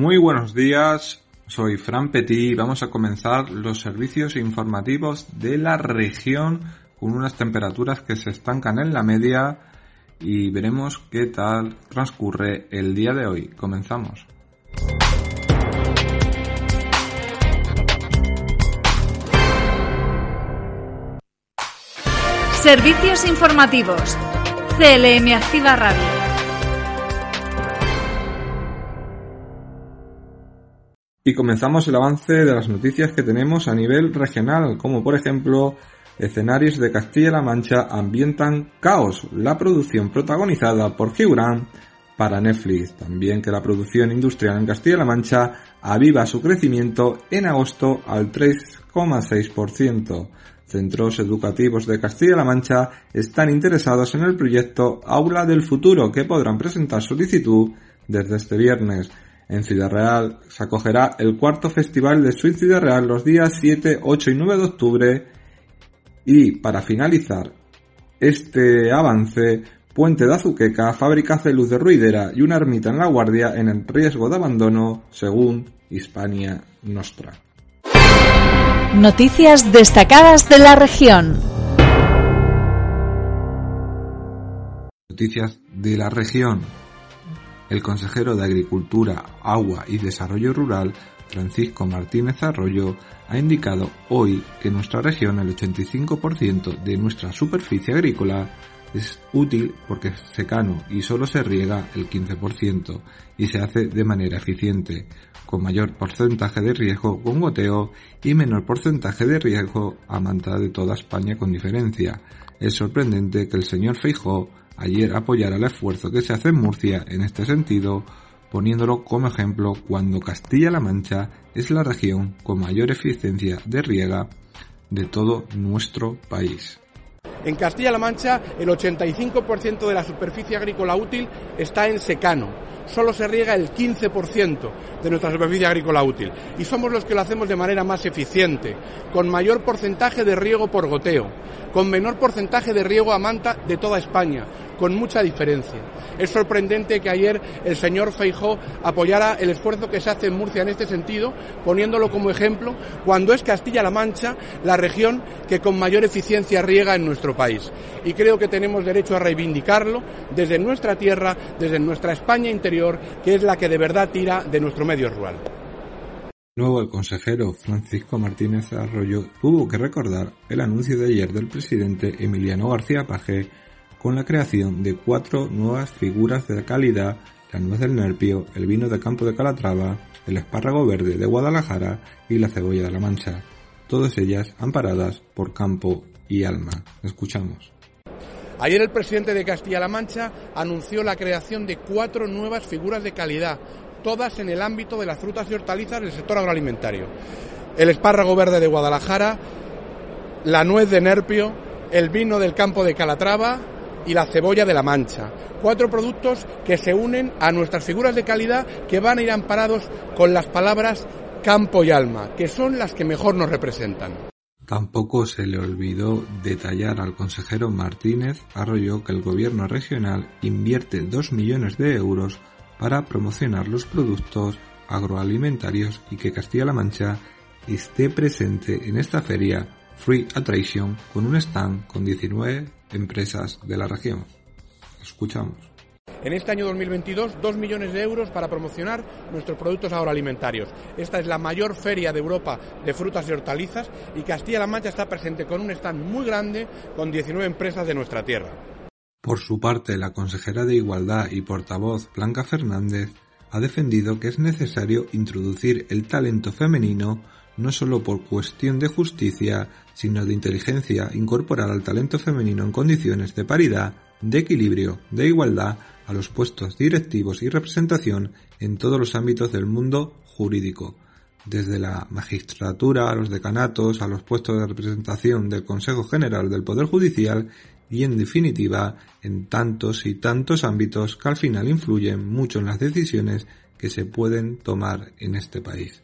Muy buenos días, soy Fran Petit y vamos a comenzar los servicios informativos de la región con unas temperaturas que se estancan en la media y veremos qué tal transcurre el día de hoy. Comenzamos. Servicios informativos. CLM Activa Radio. Y comenzamos el avance de las noticias que tenemos a nivel regional, como por ejemplo, escenarios de Castilla-La Mancha ambientan caos, la producción protagonizada por Gibran para Netflix. También que la producción industrial en Castilla-La Mancha aviva su crecimiento en agosto al 3,6%. Centros educativos de Castilla-La Mancha están interesados en el proyecto Aula del Futuro que podrán presentar solicitud desde este viernes. En Ciudad Real se acogerá el cuarto festival de Swing Ciudad Real los días 7, 8 y 9 de octubre. Y para finalizar este avance, Puente de Azuqueca, fábrica de luz de Ruidera y una ermita en La Guardia en el riesgo de abandono, según Hispania Nostra. Noticias destacadas de la región. Noticias de la región. El consejero de Agricultura, Agua y Desarrollo Rural, Francisco Martínez Arroyo, ha indicado hoy que nuestra región el 85% de nuestra superficie agrícola es útil porque es secano y solo se riega el 15% y se hace de manera eficiente, con mayor porcentaje de riesgo con goteo y menor porcentaje de riesgo a manta de toda España con diferencia. Es sorprendente que el señor Feijó ayer apoyara el esfuerzo que se hace en Murcia en este sentido, poniéndolo como ejemplo cuando Castilla-La Mancha es la región con mayor eficiencia de riega de todo nuestro país. En Castilla-La Mancha, el 85% de la superficie agrícola útil está en secano. Solo se riega el 15% de nuestra superficie agrícola útil. Y somos los que lo hacemos de manera más eficiente, con mayor porcentaje de riego por goteo, con menor porcentaje de riego a manta de toda España, con mucha diferencia. Es sorprendente que ayer el señor Feijó apoyara el esfuerzo que se hace en Murcia en este sentido, poniéndolo como ejemplo, cuando es Castilla-La Mancha la región que con mayor eficiencia riega en nuestro país. Y creo que tenemos derecho a reivindicarlo desde nuestra tierra, desde nuestra España interior, que es la que de verdad tira de nuestro medio rural. Luego el consejero Francisco Martínez Arroyo tuvo que recordar el anuncio de ayer del presidente Emiliano García Paje con la creación de cuatro nuevas figuras de calidad, la nuez del nerpio, el vino de campo de Calatrava, el espárrago verde de Guadalajara y la cebolla de la Mancha, todas ellas amparadas por campo y alma. Escuchamos. Ayer el presidente de Castilla-La Mancha anunció la creación de cuatro nuevas figuras de calidad, todas en el ámbito de las frutas y hortalizas del sector agroalimentario. El espárrago verde de Guadalajara, la nuez de Nerpio, el vino del campo de Calatrava y la cebolla de la Mancha. Cuatro productos que se unen a nuestras figuras de calidad que van a ir amparados con las palabras campo y alma, que son las que mejor nos representan. Tampoco se le olvidó detallar al consejero Martínez Arroyo que el gobierno regional invierte 2 millones de euros para promocionar los productos agroalimentarios y que Castilla-La Mancha esté presente en esta feria Free Attraction con un stand con 19 empresas de la región. Escuchamos. En este año 2022, 2 millones de euros para promocionar nuestros productos agroalimentarios. Esta es la mayor feria de Europa de frutas y hortalizas y Castilla-La Mancha está presente con un stand muy grande con 19 empresas de nuestra tierra. Por su parte, la consejera de Igualdad y portavoz Blanca Fernández ha defendido que es necesario introducir el talento femenino no solo por cuestión de justicia, sino de inteligencia, incorporar al talento femenino en condiciones de paridad, de equilibrio, de igualdad a los puestos directivos y representación en todos los ámbitos del mundo jurídico, desde la magistratura a los decanatos, a los puestos de representación del Consejo General del Poder Judicial y en definitiva en tantos y tantos ámbitos que al final influyen mucho en las decisiones que se pueden tomar en este país.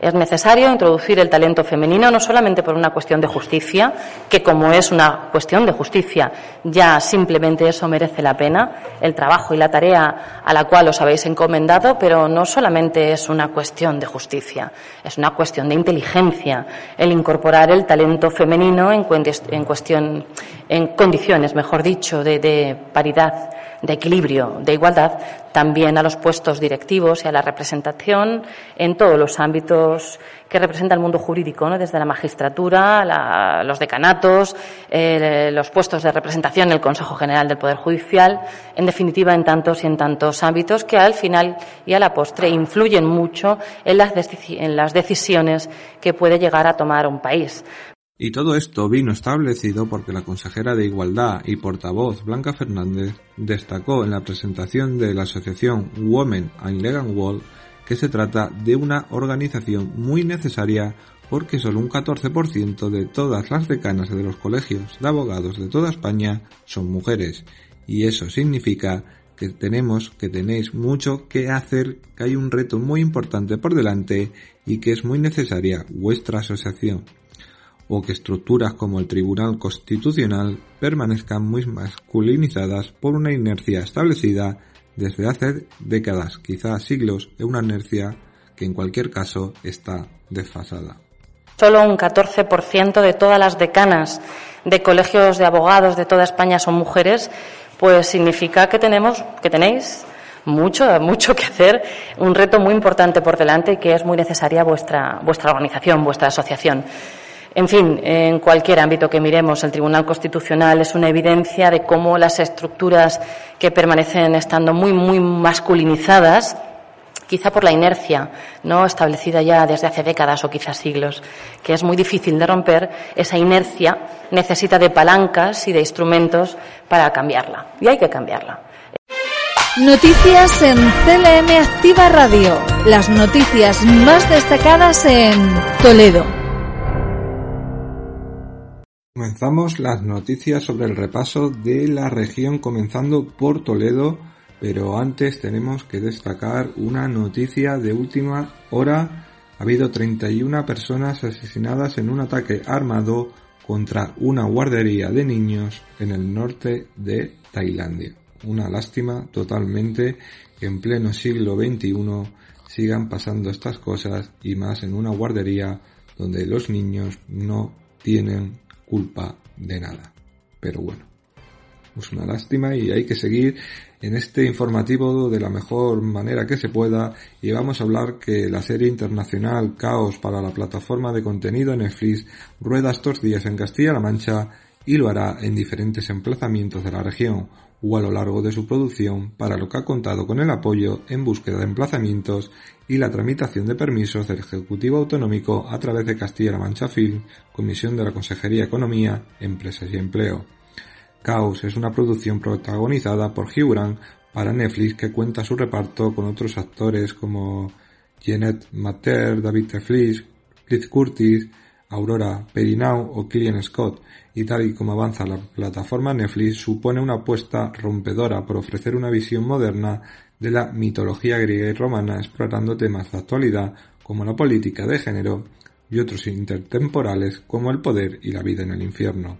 Es necesario introducir el talento femenino no solamente por una cuestión de justicia, que como es una cuestión de justicia, ya simplemente eso merece la pena, el trabajo y la tarea a la cual os habéis encomendado, pero no solamente es una cuestión de justicia, es una cuestión de inteligencia el incorporar el talento femenino en, cuestión, en condiciones, mejor dicho, de paridad de equilibrio, de igualdad, también a los puestos directivos y a la representación en todos los ámbitos que representa el mundo jurídico, desde la magistratura, los decanatos, los puestos de representación en el Consejo General del Poder Judicial, en definitiva en tantos y en tantos ámbitos que al final y a la postre influyen mucho en las decisiones que puede llegar a tomar un país. Y todo esto vino establecido porque la consejera de Igualdad y portavoz Blanca Fernández destacó en la presentación de la asociación Women and Legal World que se trata de una organización muy necesaria porque solo un 14% de todas las decanas de los colegios de abogados de toda España son mujeres. Y eso significa que tenemos, que tenéis mucho que hacer, que hay un reto muy importante por delante y que es muy necesaria vuestra asociación o que estructuras como el Tribunal Constitucional permanezcan muy masculinizadas por una inercia establecida desde hace décadas, quizás siglos, de una inercia que en cualquier caso está desfasada. Solo un 14% de todas las decanas de colegios de abogados de toda España son mujeres, pues significa que tenemos, que tenéis mucho, mucho que hacer, un reto muy importante por delante y que es muy necesaria vuestra, vuestra organización, vuestra asociación. En fin, en cualquier ámbito que miremos, el Tribunal Constitucional es una evidencia de cómo las estructuras que permanecen estando muy, muy masculinizadas, quizá por la inercia no establecida ya desde hace décadas o quizás siglos, que es muy difícil de romper, esa inercia necesita de palancas y de instrumentos para cambiarla. Y hay que cambiarla. Noticias en CLM Activa Radio. Las noticias más destacadas en Toledo. Comenzamos las noticias sobre el repaso de la región comenzando por Toledo, pero antes tenemos que destacar una noticia de última hora. Ha habido 31 personas asesinadas en un ataque armado contra una guardería de niños en el norte de Tailandia. Una lástima totalmente que en pleno siglo XXI sigan pasando estas cosas y más en una guardería donde los niños no tienen culpa de nada. Pero bueno, es una lástima y hay que seguir en este informativo de la mejor manera que se pueda y vamos a hablar que la serie internacional Caos para la plataforma de contenido Netflix rueda estos días en Castilla-La Mancha y lo hará en diferentes emplazamientos de la región o a lo largo de su producción, para lo que ha contado con el apoyo en búsqueda de emplazamientos y la tramitación de permisos del Ejecutivo Autonómico a través de Castilla-La Mancha Film, Comisión de la Consejería Economía, Empresas y Empleo. Caos es una producción protagonizada por Hugh para Netflix que cuenta su reparto con otros actores como Jeanette Mater, David Teflis, Cliff Curtis, Aurora Perinau o Killian Scott, y tal y como avanza la plataforma Netflix, supone una apuesta rompedora por ofrecer una visión moderna de la mitología griega y romana explorando temas de actualidad como la política de género y otros intertemporales como el poder y la vida en el infierno.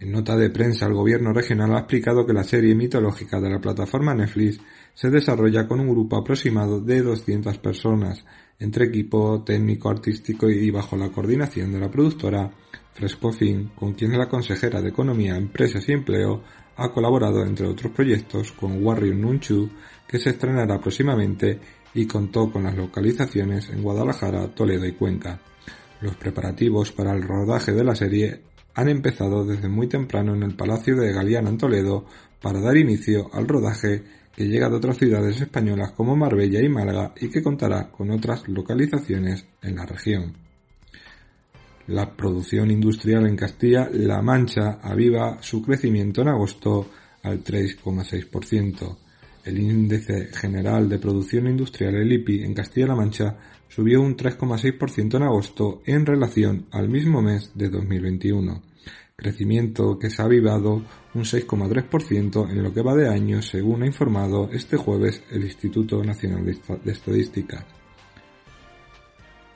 En nota de prensa, el gobierno regional ha explicado que la serie mitológica de la plataforma Netflix se desarrolla con un grupo aproximado de 200 personas, entre equipo técnico, artístico y bajo la coordinación de la productora Frescofin, con quien la consejera de Economía, Empresas y Empleo ha colaborado entre otros proyectos con Warrior Nunchu, que se estrenará próximamente y contó con las localizaciones en Guadalajara, Toledo y Cuenca. Los preparativos para el rodaje de la serie han empezado desde muy temprano en el Palacio de Galeana en Toledo para dar inicio al rodaje que llega de otras ciudades españolas como Marbella y Málaga y que contará con otras localizaciones en la región. La producción industrial en Castilla-La Mancha aviva su crecimiento en agosto al 3,6%. El índice general de producción industrial, el IPI, en Castilla-La Mancha subió un 3,6% en agosto en relación al mismo mes de 2021 crecimiento que se ha avivado un 6,3% en lo que va de año, según ha informado este jueves el Instituto Nacional de Estadística.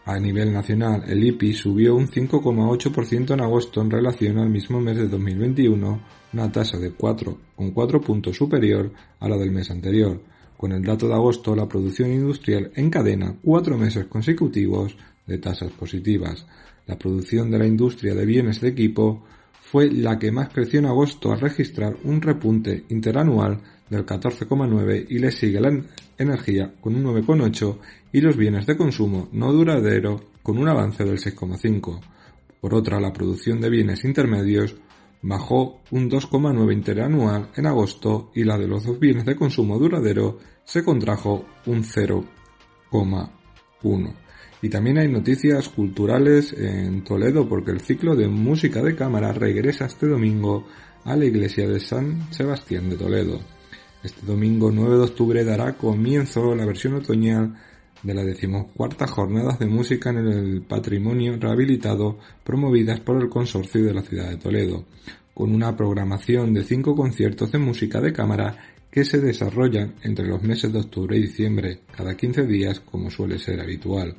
A nivel nacional, el IPI subió un 5,8% en agosto en relación al mismo mes de 2021, una tasa de 4,4 puntos superior a la del mes anterior. Con el dato de agosto, la producción industrial encadena cuatro meses consecutivos de tasas positivas. La producción de la industria de bienes de equipo fue la que más creció en agosto al registrar un repunte interanual del 14,9 y le sigue la energía con un 9,8 y los bienes de consumo no duradero con un avance del 6,5. Por otra, la producción de bienes intermedios bajó un 2,9 interanual en agosto y la de los dos bienes de consumo duradero se contrajo un 0,1. Y también hay noticias culturales en Toledo porque el ciclo de música de cámara regresa este domingo a la iglesia de San Sebastián de Toledo. Este domingo 9 de octubre dará comienzo la versión otoñal de la decimocuarta Jornadas de Música en el Patrimonio Rehabilitado promovidas por el Consorcio de la Ciudad de Toledo, con una programación de cinco conciertos de música de cámara que se desarrollan entre los meses de octubre y diciembre, cada 15 días como suele ser habitual.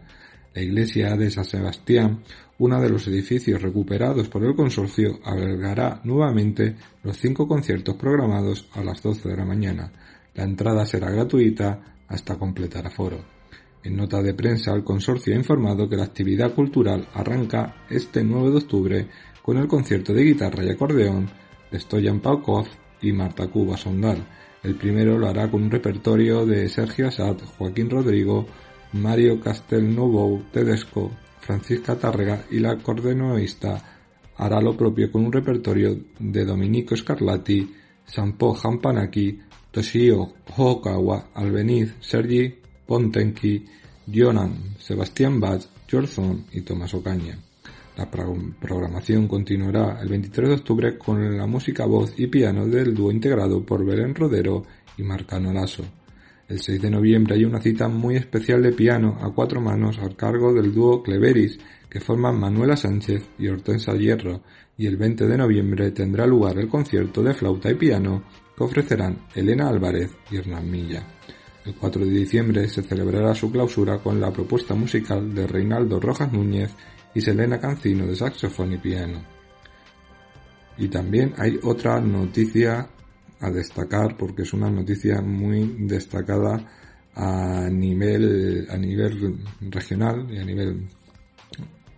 La iglesia de San Sebastián, uno de los edificios recuperados por el consorcio, albergará nuevamente los cinco conciertos programados a las 12 de la mañana. La entrada será gratuita hasta completar aforo. En nota de prensa, el consorcio ha informado que la actividad cultural arranca este 9 de octubre con el concierto de guitarra y acordeón de Stoyan Paukov y Marta Cuba Sondal. El primero lo hará con un repertorio de Sergio Assad, Joaquín Rodrigo, Mario Castelnuovo Tedesco, Francisca Tárrega y la acordeonista hará lo propio con un repertorio de Domenico Scarlatti, Sampo Hampanaki, Toshio Hokawa, Albeniz, Sergi Pontenki, Jonan, Sebastián Bach, George y Tomás Ocaña. La programación continuará el 23 de octubre con la música voz y piano del dúo integrado por Belén Rodero y Marcano Lasso. El 6 de noviembre hay una cita muy especial de piano a cuatro manos al cargo del dúo Cleveris, que forman Manuela Sánchez y Hortensa Hierro, y el 20 de noviembre tendrá lugar el concierto de flauta y piano que ofrecerán Elena Álvarez y Hernán Milla. El 4 de diciembre se celebrará su clausura con la propuesta musical de Reinaldo Rojas Núñez y Selena Cancino de saxofón y piano. Y también hay otra noticia a destacar porque es una noticia muy destacada a nivel a nivel regional y a nivel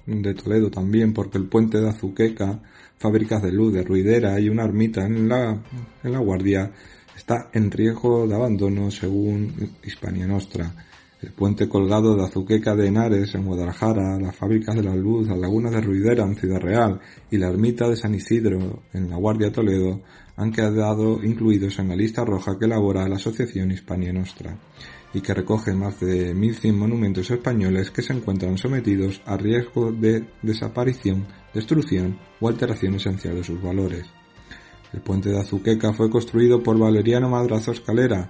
de Toledo también porque el puente de Azuqueca, fábricas de luz de Ruidera y una ermita en la, en la Guardia está en riesgo de abandono según Hispania Nostra. El puente colgado de Azuqueca de Henares en Guadalajara, las fábricas de la luz, las lagunas de Ruidera en Ciudad Real y la ermita de San Isidro en la Guardia Toledo han quedado incluidos en la lista roja que elabora la Asociación Hispania Nostra y que recoge más de 1.100 monumentos españoles que se encuentran sometidos a riesgo de desaparición, destrucción o alteración esencial de sus valores. El puente de Azuqueca fue construido por Valeriano Madrazo Escalera,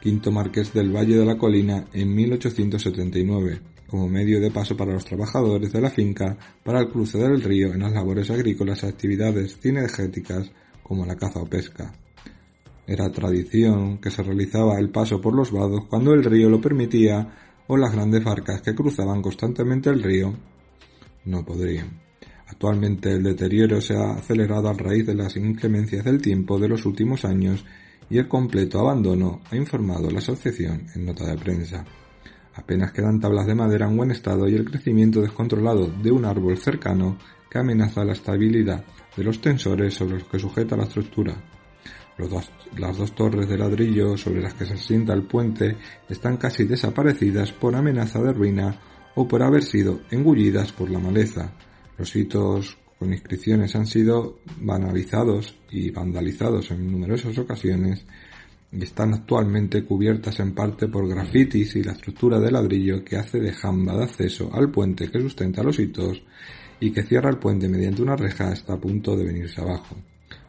quinto marqués del Valle de la Colina, en 1879, como medio de paso para los trabajadores de la finca para el cruce del río en las labores agrícolas y actividades cinegéticas como la caza o pesca. Era tradición que se realizaba el paso por los vados cuando el río lo permitía o las grandes barcas que cruzaban constantemente el río no podrían. Actualmente el deterioro se ha acelerado a raíz de las inclemencias del tiempo de los últimos años y el completo abandono, ha informado la asociación en nota de prensa. Apenas quedan tablas de madera en buen estado y el crecimiento descontrolado de un árbol cercano que amenaza la estabilidad de los tensores sobre los que sujeta la estructura. las dos torres de ladrillo sobre las que se asienta el puente están casi desaparecidas por amenaza de ruina o por haber sido engullidas por la maleza. Los hitos con inscripciones han sido banalizados y vandalizados en numerosas ocasiones y están actualmente cubiertas en parte por grafitis y la estructura de ladrillo que hace de jamba de acceso al puente que sustenta los hitos y que cierra el puente mediante una reja está a punto de venirse abajo.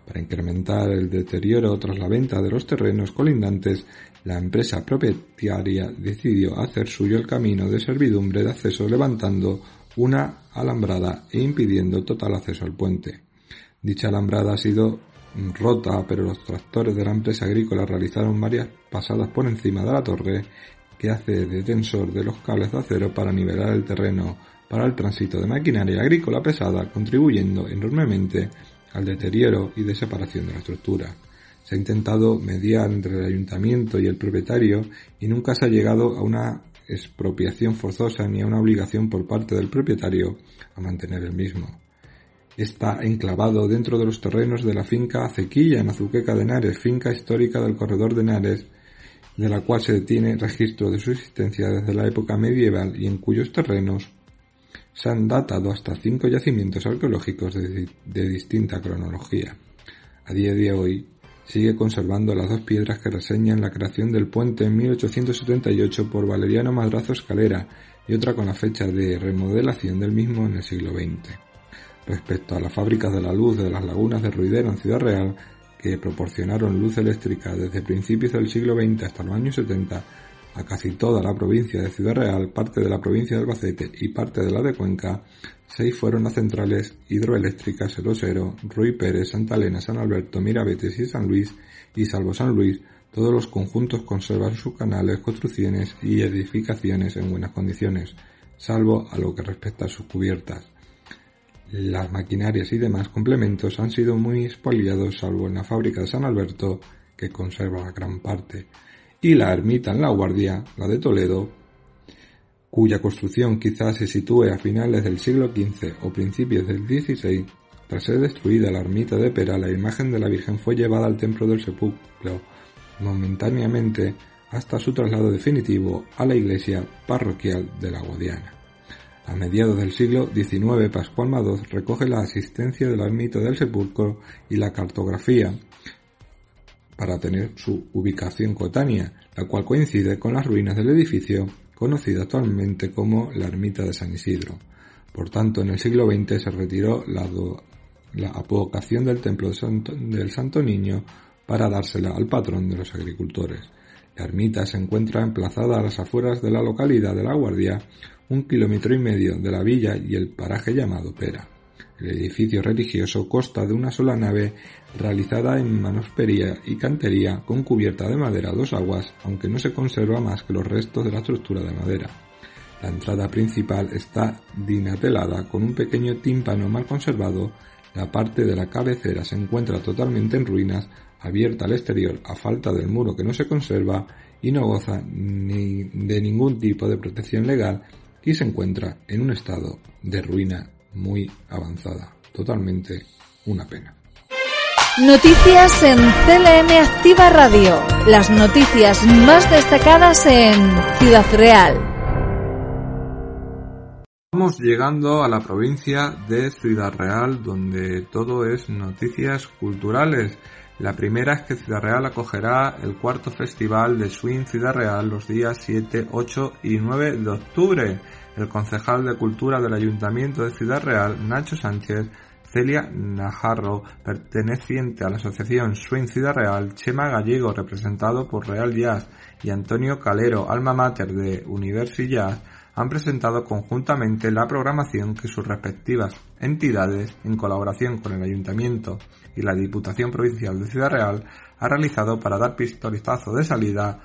Para incrementar el deterioro tras la venta de los terrenos colindantes, la empresa propietaria decidió hacer suyo el camino de servidumbre de acceso levantando una alambrada e impidiendo total acceso al puente. Dicha alambrada ha sido rota, pero los tractores de la empresa agrícola realizaron varias pasadas por encima de la torre que hace de tensor de los cables de acero para nivelar el terreno para el tránsito de maquinaria agrícola pesada, contribuyendo enormemente al deterioro y de separación de la estructura. Se ha intentado mediar entre el ayuntamiento y el propietario y nunca se ha llegado a una expropiación forzosa ni a una obligación por parte del propietario a mantener el mismo. Está enclavado dentro de los terrenos de la finca Acequilla en Azuqueca de Henares, finca histórica del corredor de Henares, de la cual se tiene registro de su existencia desde la época medieval y en cuyos terrenos se han datado hasta cinco yacimientos arqueológicos de, de distinta cronología. A día de hoy sigue conservando las dos piedras que reseñan la creación del puente en 1878 por Valeriano Madrazo Escalera y otra con la fecha de remodelación del mismo en el siglo XX. Respecto a las fábricas de la luz de las lagunas de Ruidera en Ciudad Real, que proporcionaron luz eléctrica desde principios del siglo XX hasta los años 70 a casi toda la provincia de Ciudad Real, parte de la provincia de Albacete y parte de la de Cuenca, seis fueron las centrales hidroeléctricas El Osero, Ruy Pérez, Santa Elena, San Alberto, Mirabetes y San Luis, y salvo San Luis, todos los conjuntos conservan sus canales, construcciones y edificaciones en buenas condiciones, salvo a lo que respecta a sus cubiertas. Las maquinarias y demás complementos han sido muy expoliados salvo en la fábrica de San Alberto, que conserva gran parte, y la ermita en la Guardia, la de Toledo, cuya construcción quizás se sitúe a finales del siglo XV o principios del XVI, tras ser destruida la ermita de Pera, la imagen de la Virgen fue llevada al templo del sepulcro momentáneamente hasta su traslado definitivo a la iglesia parroquial de la Guadiana. A mediados del siglo XIX, Pascual Madoz recoge la asistencia del ermita del sepulcro y la cartografía para tener su ubicación coetánea, la cual coincide con las ruinas del edificio conocido actualmente como la ermita de San Isidro. Por tanto, en el siglo XX se retiró la, la apocación del templo del Santo Niño para dársela al patrón de los agricultores. La ermita se encuentra emplazada a las afueras de la localidad de La Guardia, un kilómetro y medio de la villa y el paraje llamado Pera. El edificio religioso consta de una sola nave realizada en manospería y cantería con cubierta de madera a dos aguas, aunque no se conserva más que los restos de la estructura de madera. La entrada principal está dinatelada con un pequeño tímpano mal conservado, la parte de la cabecera se encuentra totalmente en ruinas, abierta al exterior a falta del muro que no se conserva y no goza ni de ningún tipo de protección legal y se encuentra en un estado de ruina muy avanzada. Totalmente una pena. Noticias en CLM Activa Radio. Las noticias más destacadas en Ciudad Real. Estamos llegando a la provincia de Ciudad Real, donde todo es noticias culturales. La primera es que Ciudad Real acogerá el cuarto festival de Swing Ciudad Real los días 7, 8 y 9 de octubre. El concejal de Cultura del Ayuntamiento de Ciudad Real, Nacho Sánchez, Celia Najarro, perteneciente a la asociación Swing Ciudad Real, Chema Gallego, representado por Real Jazz, y Antonio Calero, alma mater de Universi Jazz, han presentado conjuntamente la programación que sus respectivas entidades, en colaboración con el Ayuntamiento y la Diputación Provincial de Ciudad Real, ha realizado para dar pistoletazo de salida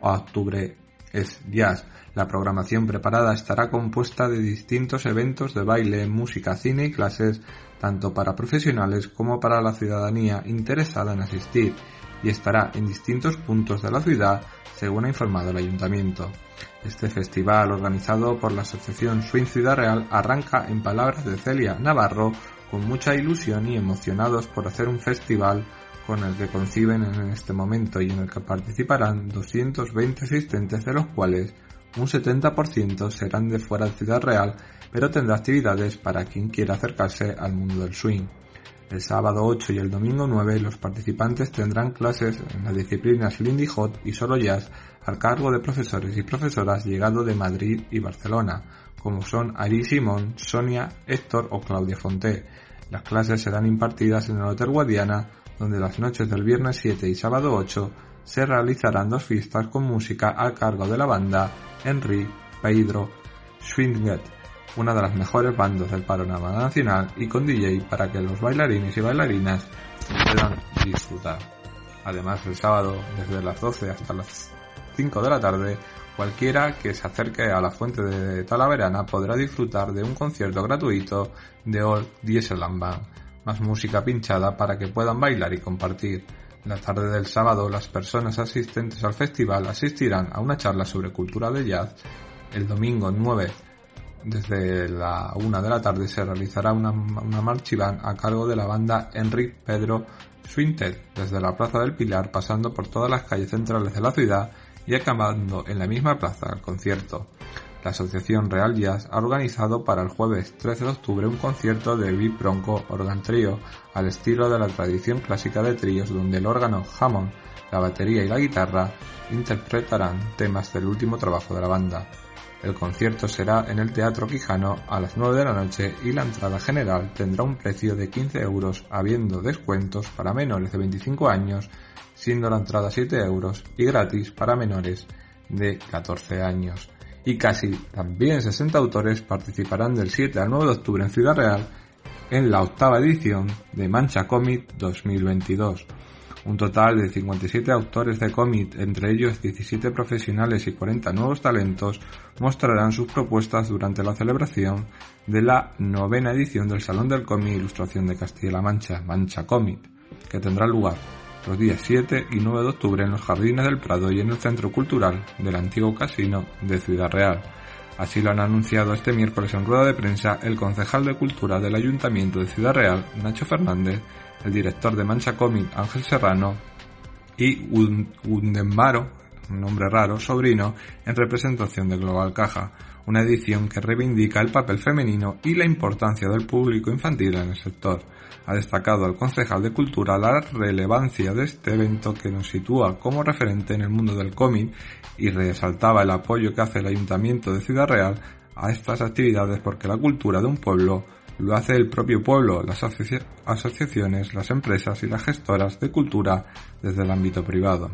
a octubre es jazz. La programación preparada estará compuesta de distintos eventos de baile, música, cine y clases, tanto para profesionales como para la ciudadanía interesada en asistir, y estará en distintos puntos de la ciudad, según ha informado el ayuntamiento. Este festival, organizado por la Asociación Swing Ciudad Real, arranca, en palabras de Celia Navarro, con mucha ilusión y emocionados por hacer un festival con el que conciben en este momento y en el que participarán 220 asistentes, de los cuales un 70% serán de fuera de Ciudad Real, pero tendrá actividades para quien quiera acercarse al mundo del swing. El sábado 8 y el domingo 9 los participantes tendrán clases en las disciplinas Lindy Hot y Solo Jazz al cargo de profesores y profesoras llegados de Madrid y Barcelona, como son Ari Simón, Sonia, Héctor o Claudia Fonté. Las clases serán impartidas en el Hotel Guadiana, donde las noches del viernes 7 y sábado 8 se realizarán dos fiestas con música al cargo de la banda Henry Pedro Schwinget una de las mejores bandas del panorama nacional y con DJ para que los bailarines y bailarinas puedan disfrutar. Además, el sábado, desde las 12 hasta las 5 de la tarde, cualquiera que se acerque a la fuente de Talaverana podrá disfrutar de un concierto gratuito de Old Dieseland Band, más música pinchada para que puedan bailar y compartir. La tarde del sábado, las personas asistentes al festival asistirán a una charla sobre cultura de jazz. El domingo 9 desde la una de la tarde se realizará una, una marchiván a cargo de la banda Enric Pedro Swinted desde la Plaza del Pilar pasando por todas las calles centrales de la ciudad y acabando en la misma plaza el concierto. La Asociación Real Jazz ha organizado para el jueves 13 de octubre un concierto de Big Bronco Organ Trio al estilo de la tradición clásica de tríos donde el órgano Hammond, la batería y la guitarra interpretarán temas del último trabajo de la banda. El concierto será en el Teatro Quijano a las 9 de la noche y la entrada general tendrá un precio de 15 euros, habiendo descuentos para menores de 25 años, siendo la entrada 7 euros y gratis para menores de 14 años. Y casi también 60 autores participarán del 7 al 9 de octubre en Ciudad Real en la octava edición de Mancha Comic 2022. Un total de 57 autores de cómic, entre ellos 17 profesionales y 40 nuevos talentos, mostrarán sus propuestas durante la celebración de la novena edición del Salón del Cómic Ilustración de Castilla-La Mancha, Mancha Comic, que tendrá lugar los días 7 y 9 de octubre en los Jardines del Prado y en el Centro Cultural del antiguo casino de Ciudad Real. Así lo han anunciado este miércoles en rueda de prensa el concejal de Cultura del Ayuntamiento de Ciudad Real, Nacho Fernández, el director de Mancha Comic Ángel Serrano y Undemaro, un nombre raro, sobrino, en representación de Global Caja, una edición que reivindica el papel femenino y la importancia del público infantil en el sector. Ha destacado el concejal de Cultura la relevancia de este evento que nos sitúa como referente en el mundo del cómic y resaltaba el apoyo que hace el Ayuntamiento de Ciudad Real a estas actividades porque la cultura de un pueblo lo hace el propio pueblo, las asociaciones, las empresas y las gestoras de cultura desde el ámbito privado.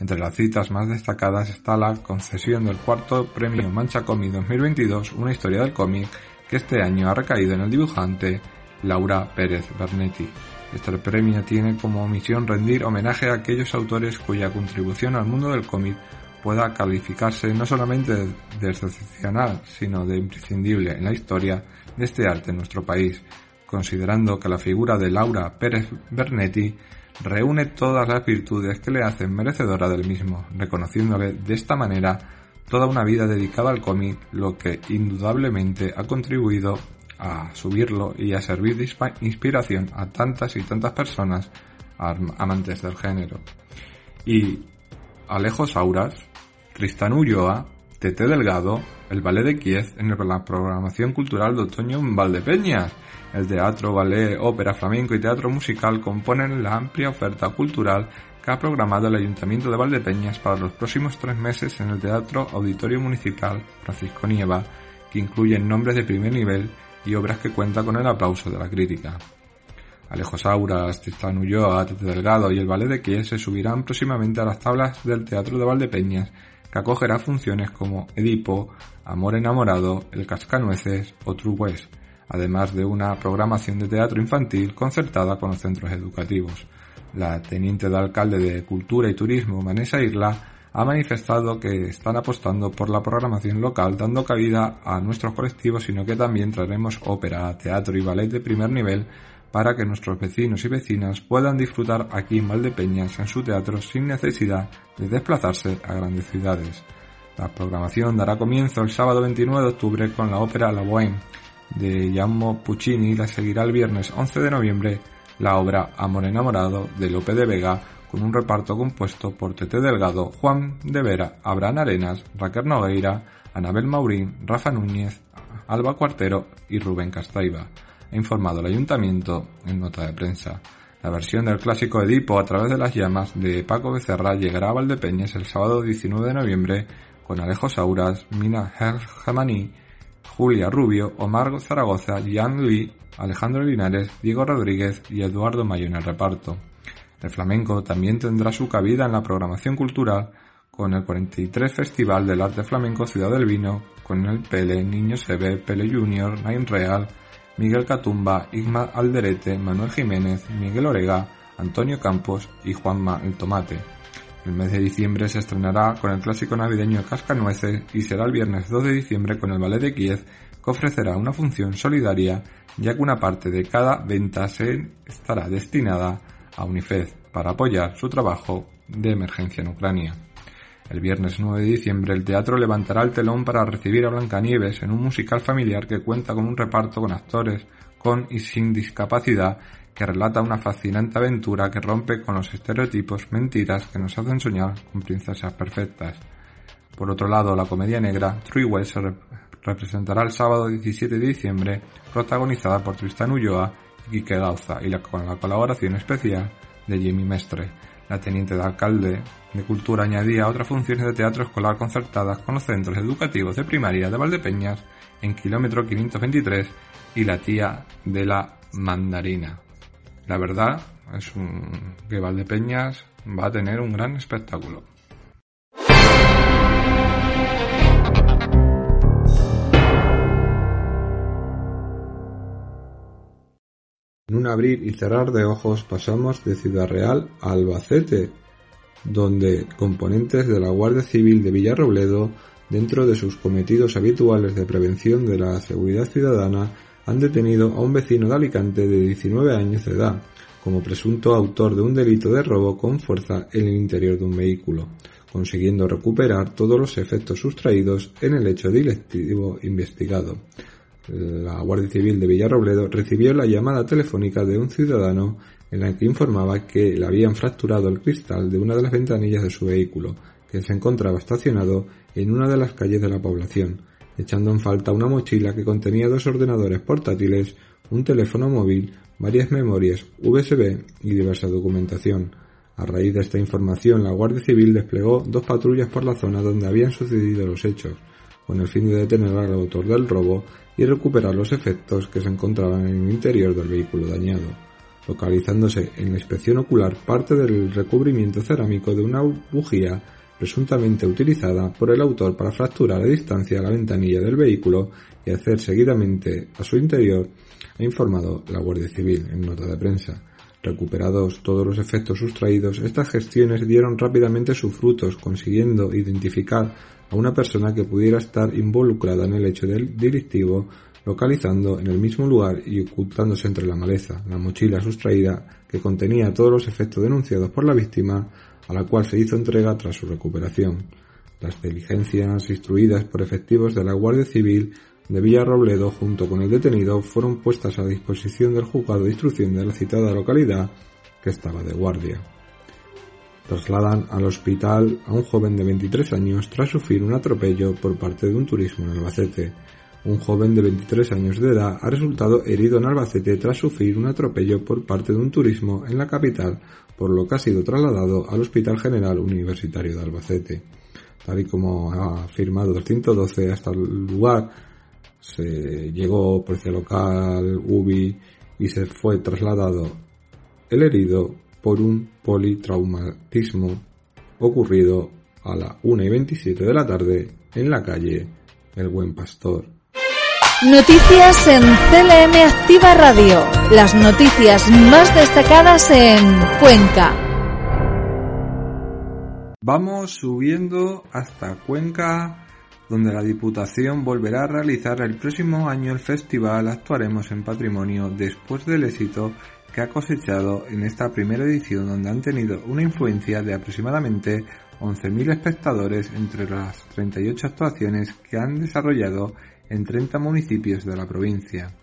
Entre las citas más destacadas está la concesión del cuarto premio Mancha Comic 2022, una historia del cómic que este año ha recaído en el dibujante Laura Pérez Bernetti. Este premio tiene como misión rendir homenaje a aquellos autores cuya contribución al mundo del cómic pueda calificarse no solamente de excepcional, sino de imprescindible en la historia de este arte en nuestro país, considerando que la figura de Laura Pérez Bernetti reúne todas las virtudes que le hacen merecedora del mismo, reconociéndole de esta manera toda una vida dedicada al cómic, lo que indudablemente ha contribuido a subirlo y a servir de inspiración a tantas y tantas personas amantes del género. Y Alejo Sauras, Tristán Ulloa, Tete Delgado, el Ballet de Kiev en la programación cultural de otoño en Valdepeñas. El teatro, ballet, ópera, flamenco y teatro musical componen la amplia oferta cultural que ha programado el Ayuntamiento de Valdepeñas para los próximos tres meses en el Teatro Auditorio Municipal Francisco Nieva, que incluye nombres de primer nivel y obras que cuentan con el aplauso de la crítica. Alejo Sauras, Tristán Ulloa, Tete Delgado y el Ballet de Kiev se subirán próximamente a las tablas del Teatro de Valdepeñas que acogerá funciones como Edipo, Amor enamorado, El cascanueces o True además de una programación de teatro infantil concertada con los centros educativos. La teniente de alcalde de Cultura y Turismo, Vanessa Irla, ha manifestado que están apostando por la programación local dando cabida a nuestros colectivos, sino que también traeremos ópera, teatro y ballet de primer nivel para que nuestros vecinos y vecinas puedan disfrutar aquí en Valdepeñas en su teatro sin necesidad de desplazarse a grandes ciudades. La programación dará comienzo el sábado 29 de octubre con la ópera La Bohème de Giacomo Puccini y la seguirá el viernes 11 de noviembre la obra Amor enamorado de Lope de Vega con un reparto compuesto por Tete Delgado, Juan de Vera, Abraham Arenas, Raquel Nogueira, Anabel Maurín, Rafa Núñez, Alba Cuartero y Rubén Castaiba ha informado el ayuntamiento en nota de prensa. La versión del clásico Edipo a través de las llamas de Paco Becerra llegará a Valdepeñas el sábado 19 de noviembre con Alejo Sauras, Mina Germani, Julia Rubio, Omar Zaragoza, Jan Lee, Alejandro Linares, Diego Rodríguez y Eduardo Mayo en el reparto. El flamenco también tendrá su cabida en la programación cultural con el 43 Festival del Arte Flamenco Ciudad del Vino, con el Pele, Niño Sebe, Pele Junior, Nine Real, Miguel Catumba, Igma Alderete, Manuel Jiménez, Miguel Orega, Antonio Campos y Juanma el Tomate. El mes de diciembre se estrenará con el clásico navideño Cascanueces y será el viernes 2 de diciembre con el Ballet de Kiev que ofrecerá una función solidaria ya que una parte de cada venta se estará destinada a UNICEF para apoyar su trabajo de emergencia en Ucrania. El viernes 9 de diciembre el teatro levantará el telón para recibir a Blancanieves en un musical familiar que cuenta con un reparto con actores con y sin discapacidad que relata una fascinante aventura que rompe con los estereotipos mentiras que nos hacen soñar con princesas perfectas. Por otro lado, la comedia negra Truewell se representará el sábado 17 de diciembre, protagonizada por Tristan Ulloa y Quique Gauza, y con la colaboración especial de Jimmy Mestre. La teniente de alcalde de Cultura añadía otras funciones de teatro escolar concertadas con los centros educativos de primaria de Valdepeñas en kilómetro 523 y la tía de la mandarina. La verdad es que Valdepeñas va a tener un gran espectáculo. En un abrir y cerrar de ojos pasamos de Ciudad Real a Albacete, donde componentes de la Guardia Civil de Villarrobledo, dentro de sus cometidos habituales de prevención de la seguridad ciudadana, han detenido a un vecino de Alicante de 19 años de edad, como presunto autor de un delito de robo con fuerza en el interior de un vehículo, consiguiendo recuperar todos los efectos sustraídos en el hecho delictivo investigado la Guardia Civil de Villarrobledo recibió la llamada telefónica de un ciudadano en la que informaba que le habían fracturado el cristal de una de las ventanillas de su vehículo, que se encontraba estacionado en una de las calles de la población, echando en falta una mochila que contenía dos ordenadores portátiles, un teléfono móvil, varias memorias USB y diversa documentación. A raíz de esta información, la Guardia Civil desplegó dos patrullas por la zona donde habían sucedido los hechos, con el fin de detener al autor del robo y recuperar los efectos que se encontraban en el interior del vehículo dañado, localizándose en la inspección ocular parte del recubrimiento cerámico de una bujía presuntamente utilizada por el autor para fracturar a distancia la ventanilla del vehículo y hacer seguidamente a su interior, ha informado la Guardia Civil en nota de prensa. Recuperados todos los efectos sustraídos, estas gestiones dieron rápidamente sus frutos, consiguiendo identificar a una persona que pudiera estar involucrada en el hecho del delictivo, localizando en el mismo lugar y ocultándose entre la maleza la mochila sustraída que contenía todos los efectos denunciados por la víctima, a la cual se hizo entrega tras su recuperación. Las diligencias instruidas por efectivos de la Guardia Civil de Villarrobledo junto con el detenido fueron puestas a disposición del juzgado de instrucción de la citada localidad que estaba de guardia. Trasladan al hospital a un joven de 23 años tras sufrir un atropello por parte de un turismo en Albacete. Un joven de 23 años de edad ha resultado herido en Albacete tras sufrir un atropello por parte de un turismo en la capital, por lo que ha sido trasladado al Hospital General Universitario de Albacete. Tal y como ha afirmado el 112, hasta el lugar se llegó policía local, UBI y se fue trasladado el herido por un politraumatismo ocurrido a la 1 y 27 de la tarde en la calle El Buen Pastor. Noticias en CLM Activa Radio. Las noticias más destacadas en Cuenca. Vamos subiendo hasta Cuenca donde la Diputación volverá a realizar el próximo año el festival Actuaremos en Patrimonio después del éxito que ha cosechado en esta primera edición donde han tenido una influencia de aproximadamente 11.000 espectadores entre las 38 actuaciones que han desarrollado en 30 municipios de la provincia.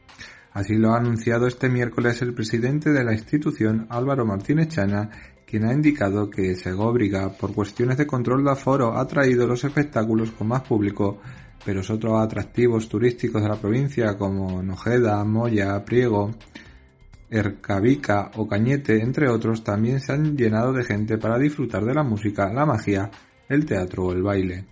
Así lo ha anunciado este miércoles el presidente de la institución Álvaro Martínez Chana, quien ha indicado que Segóbriga, por cuestiones de control de aforo, ha traído los espectáculos con más público, pero otros atractivos turísticos de la provincia como Nojeda, Moya, Priego, Ercavica o Cañete, entre otros, también se han llenado de gente para disfrutar de la música, la magia, el teatro o el baile.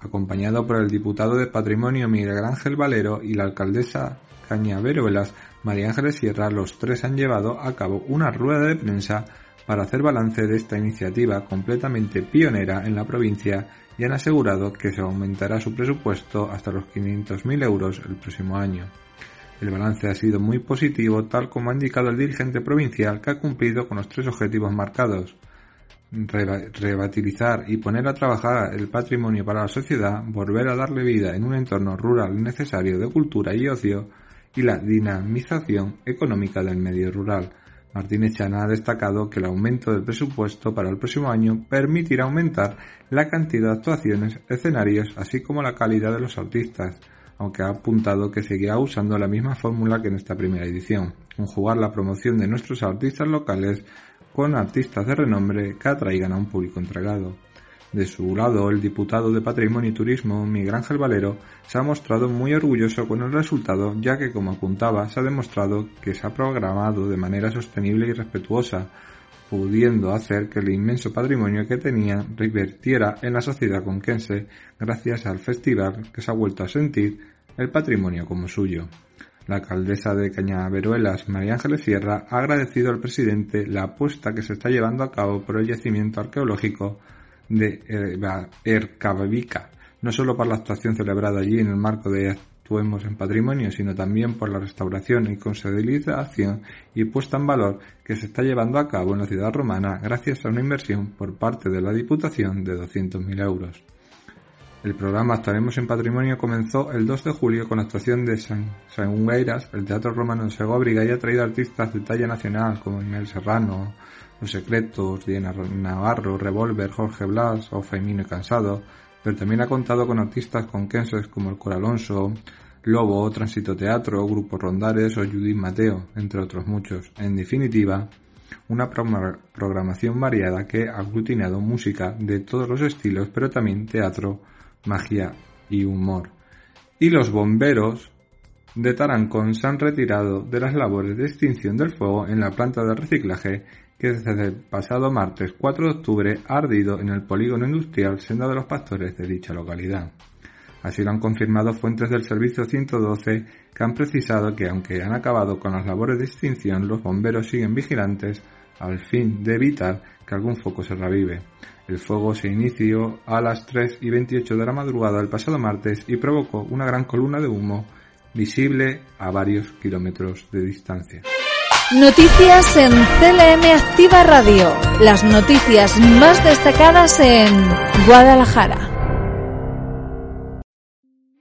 Acompañado por el diputado de Patrimonio Miguel Ángel Valero y la alcaldesa Cañaveruelas María Ángeles Sierra, los tres han llevado a cabo una rueda de prensa para hacer balance de esta iniciativa completamente pionera en la provincia y han asegurado que se aumentará su presupuesto hasta los 500.000 euros el próximo año. El balance ha sido muy positivo, tal como ha indicado el dirigente provincial, que ha cumplido con los tres objetivos marcados. Revitalizar y poner a trabajar el patrimonio para la sociedad, volver a darle vida en un entorno rural necesario de cultura y ocio, y la dinamización económica del medio rural. Martínez Chana ha destacado que el aumento del presupuesto para el próximo año permitirá aumentar la cantidad de actuaciones, escenarios, así como la calidad de los artistas aunque ha apuntado que seguirá usando la misma fórmula que en esta primera edición, conjugar la promoción de nuestros artistas locales con artistas de renombre que atraigan a un público entregado. De su lado, el diputado de Patrimonio y Turismo, Miguel Ángel Valero, se ha mostrado muy orgulloso con el resultado, ya que, como apuntaba, se ha demostrado que se ha programado de manera sostenible y respetuosa, pudiendo hacer que el inmenso patrimonio que tenía revertiera en la sociedad conquense gracias al festival que se ha vuelto a sentir el patrimonio como suyo. La alcaldesa de Cañaveruelas, María Ángeles Sierra, ha agradecido al presidente la apuesta que se está llevando a cabo por el yacimiento arqueológico de Ercavica, no solo por la actuación celebrada allí en el marco de actuemos en patrimonio, sino también por la restauración y consolidación y puesta en valor que se está llevando a cabo en la ciudad romana gracias a una inversión por parte de la Diputación de 200.000 euros. El programa Estaremos en Patrimonio comenzó el 2 de julio con la actuación de San, el Teatro Romano de Segóbriga y ha traído artistas de talla nacional como Imel Serrano, Los Secretos, Diana Navarro, Revolver, Jorge Blas o Faimino y Cansado, pero también ha contado con artistas conquenses como el Cor Alonso, Lobo, Tránsito Teatro, Grupo Rondares o Judith Mateo, entre otros muchos. En definitiva, una programación variada que ha aglutinado música de todos los estilos, pero también teatro, magia y humor. Y los bomberos de Tarancón se han retirado de las labores de extinción del fuego en la planta de reciclaje que desde el pasado martes 4 de octubre ha ardido en el polígono industrial Senda de los Pastores de dicha localidad. Así lo han confirmado fuentes del Servicio 112 que han precisado que aunque han acabado con las labores de extinción, los bomberos siguen vigilantes al fin de evitar que algún foco se revive. El fuego se inició a las 3 y 28 de la madrugada del pasado martes y provocó una gran columna de humo visible a varios kilómetros de distancia. Noticias en CLM Activa Radio. Las noticias más destacadas en Guadalajara.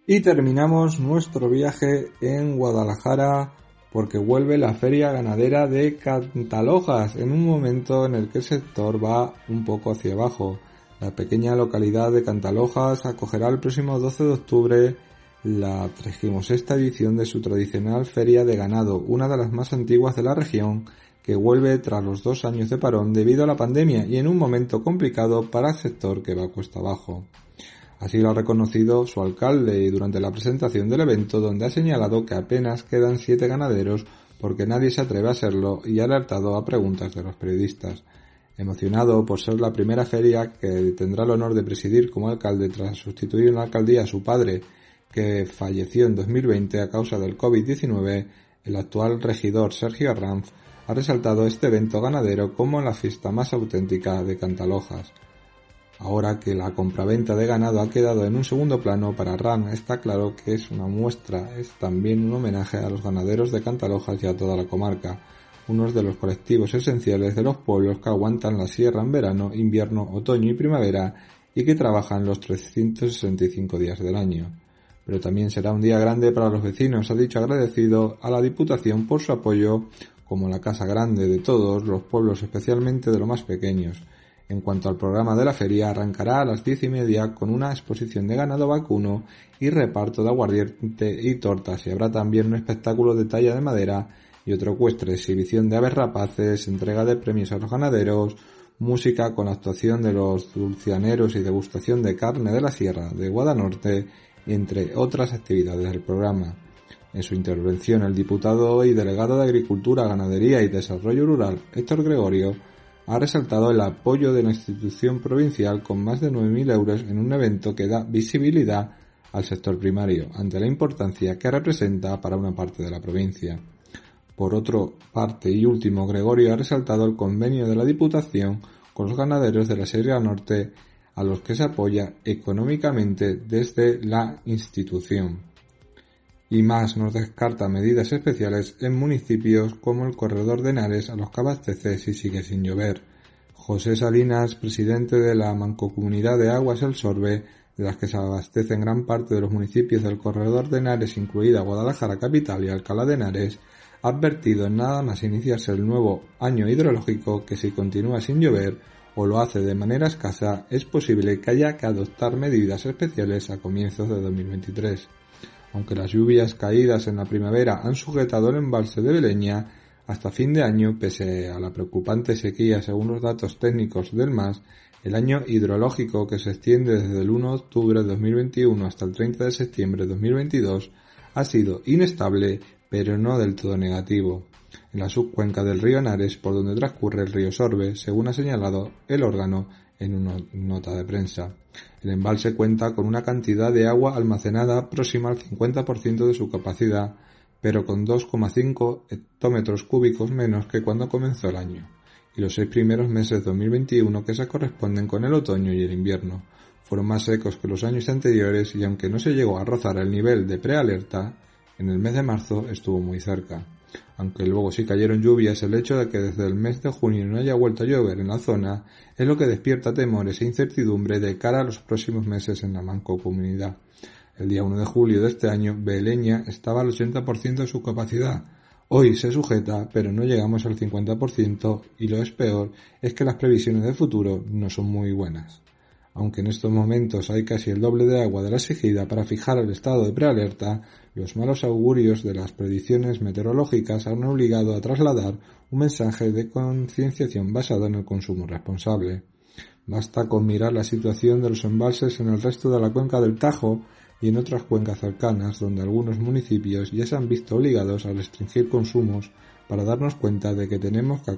Y terminamos nuestro viaje en Guadalajara porque vuelve la feria ganadera de Cantalojas en un momento en el que el sector va un poco hacia abajo. La pequeña localidad de Cantalojas acogerá el próximo 12 de octubre la 36 edición de su tradicional feria de ganado, una de las más antiguas de la región, que vuelve tras los dos años de parón debido a la pandemia y en un momento complicado para el sector que va cuesta abajo. Así lo ha reconocido su alcalde durante la presentación del evento donde ha señalado que apenas quedan siete ganaderos porque nadie se atreve a serlo y ha alertado a preguntas de los periodistas. Emocionado por ser la primera feria que tendrá el honor de presidir como alcalde tras sustituir en la alcaldía a su padre que falleció en 2020 a causa del COVID-19, el actual regidor Sergio Arranz ha resaltado este evento ganadero como la fiesta más auténtica de Cantalojas. Ahora que la compraventa de ganado ha quedado en un segundo plano para Arranz, está claro que es una muestra, es también un homenaje a los ganaderos de Cantalojas y a toda la comarca, unos de los colectivos esenciales de los pueblos que aguantan la sierra en verano, invierno, otoño y primavera y que trabajan los 365 días del año. Pero también será un día grande para los vecinos, ha dicho agradecido a la Diputación por su apoyo como la casa grande de todos los pueblos, especialmente de los más pequeños. En cuanto al programa de la feria, arrancará a las diez y media con una exposición de ganado vacuno y reparto de aguardiente y tortas, y habrá también un espectáculo de talla de madera y otro ecuestre, exhibición de aves rapaces, entrega de premios a los ganaderos, música con actuación de los dulcianeros y degustación de carne de la sierra de Guadanorte, entre otras actividades del programa. En su intervención, el diputado y delegado de Agricultura, Ganadería y Desarrollo Rural, Héctor Gregorio, ha resaltado el apoyo de la institución provincial con más de 9.000 euros en un evento que da visibilidad al sector primario, ante la importancia que representa para una parte de la provincia. Por otra parte y último, Gregorio ha resaltado el convenio de la Diputación con los ganaderos de la Sierra Norte a los que se apoya económicamente desde la institución. Y más nos descarta medidas especiales en municipios como el Corredor de Henares a los que abastece si sigue sin llover. José Salinas, presidente de la Mancomunidad de Aguas El Sorbe, de las que se abastecen gran parte de los municipios del Corredor de Henares, incluida Guadalajara Capital y Alcalá de Henares, ha advertido en nada más iniciarse el nuevo año hidrológico que si continúa sin llover o lo hace de manera escasa, es posible que haya que adoptar medidas especiales a comienzos de 2023. Aunque las lluvias caídas en la primavera han sujetado el embalse de Beleña, hasta fin de año, pese a la preocupante sequía según los datos técnicos del MAS, el año hidrológico que se extiende desde el 1 de octubre de 2021 hasta el 30 de septiembre de 2022 ha sido inestable pero no del todo negativo en la subcuenca del río Henares por donde transcurre el río Sorbe, según ha señalado el órgano en una nota de prensa. El embalse cuenta con una cantidad de agua almacenada próxima al 50% de su capacidad, pero con 2,5 hectómetros cúbicos menos que cuando comenzó el año, y los seis primeros meses de 2021 que se corresponden con el otoño y el invierno. Fueron más secos que los años anteriores y aunque no se llegó a rozar el nivel de prealerta, en el mes de marzo estuvo muy cerca. Aunque luego sí cayeron lluvias, el hecho de que desde el mes de junio no haya vuelto a llover en la zona es lo que despierta temores e incertidumbre de cara a los próximos meses en la mancomunidad. El día 1 de julio de este año, Beleña estaba al 80% de su capacidad. Hoy se sujeta, pero no llegamos al 50% y lo es peor es que las previsiones de futuro no son muy buenas aunque en estos momentos hay casi el doble de agua de la exigida para fijar el estado de prealerta, los malos augurios de las predicciones meteorológicas han obligado a trasladar un mensaje de concienciación basado en el consumo responsable. Basta con mirar la situación de los embalses en el resto de la cuenca del Tajo y en otras cuencas cercanas, donde algunos municipios ya se han visto obligados a restringir consumos para darnos cuenta de que tenemos que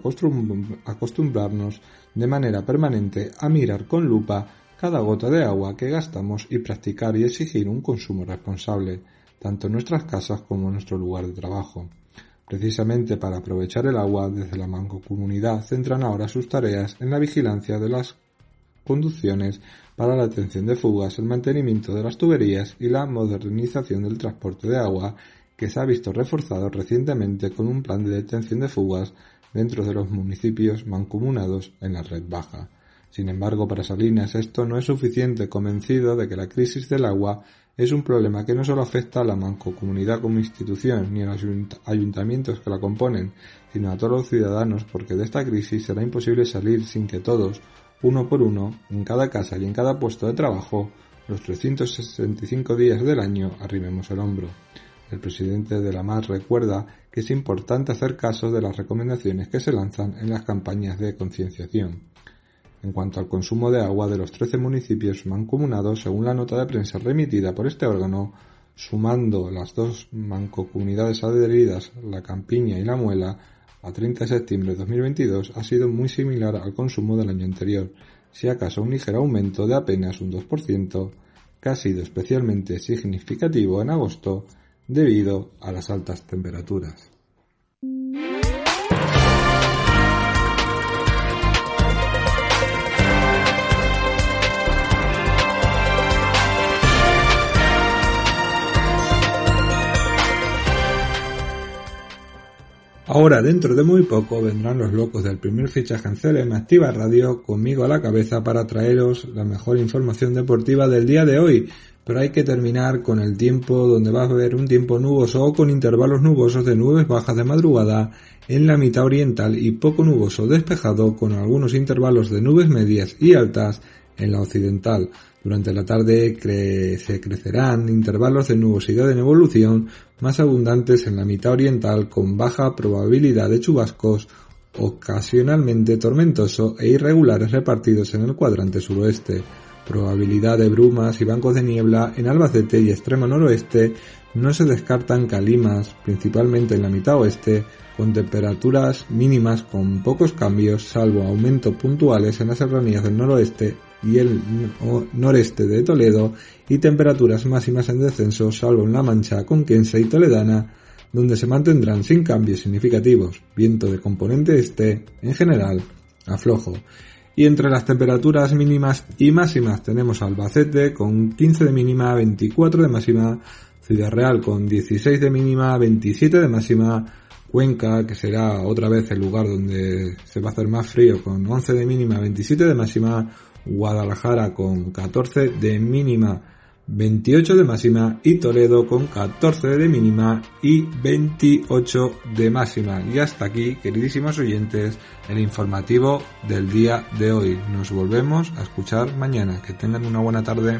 acostumbrarnos de manera permanente a mirar con lupa cada gota de agua que gastamos y practicar y exigir un consumo responsable, tanto en nuestras casas como en nuestro lugar de trabajo. Precisamente para aprovechar el agua, desde la mancomunidad centran ahora sus tareas en la vigilancia de las conducciones para la atención de fugas, el mantenimiento de las tuberías y la modernización del transporte de agua, que se ha visto reforzado recientemente con un plan de detención de fugas dentro de los municipios mancomunados en la red baja. Sin embargo, para Salinas esto no es suficiente, convencido de que la crisis del agua es un problema que no solo afecta a la mancomunidad como institución ni a los ayuntamientos que la componen, sino a todos los ciudadanos, porque de esta crisis será imposible salir sin que todos, uno por uno, en cada casa y en cada puesto de trabajo, los 365 días del año arrimemos el hombro. El presidente de la MAR recuerda que es importante hacer caso de las recomendaciones que se lanzan en las campañas de concienciación en cuanto al consumo de agua de los 13 municipios mancomunados, según la nota de prensa remitida por este órgano, sumando las dos mancomunidades adheridas, la Campiña y la Muela, a 30 de septiembre de 2022 ha sido muy similar al consumo del año anterior, si acaso un ligero aumento de apenas un 2%, que ha sido especialmente significativo en agosto debido a las altas temperaturas. Ahora, dentro de muy poco, vendrán los locos del primer fichaje en CLM Activa Radio conmigo a la cabeza para traeros la mejor información deportiva del día de hoy. Pero hay que terminar con el tiempo donde va a haber un tiempo nuboso o con intervalos nubosos de nubes bajas de madrugada en la mitad oriental y poco nuboso despejado con algunos intervalos de nubes medias y altas en la occidental. Durante la tarde se crecerán intervalos de nubosidad en evolución más abundantes en la mitad oriental con baja probabilidad de chubascos ocasionalmente tormentoso e irregulares repartidos en el cuadrante suroeste. Probabilidad de brumas y bancos de niebla en Albacete y extremo noroeste no se descartan calimas, principalmente en la mitad oeste, con temperaturas mínimas con pocos cambios, salvo aumentos puntuales en las serranías del noroeste y el noreste de Toledo y temperaturas máximas en descenso salvo en La Mancha, Conquense y Toledana, donde se mantendrán sin cambios significativos, viento de componente este, en general, aflojo. Y entre las temperaturas mínimas y máximas tenemos Albacete con 15 de mínima, 24 de máxima, Ciudad Real con 16 de mínima, 27 de máxima, Cuenca, que será otra vez el lugar donde se va a hacer más frío, con 11 de mínima, 27 de máxima, Guadalajara con 14 de mínima, 28 de máxima y Toledo con 14 de mínima y 28 de máxima. Y hasta aquí, queridísimos oyentes, el informativo del día de hoy. Nos volvemos a escuchar mañana. Que tengan una buena tarde.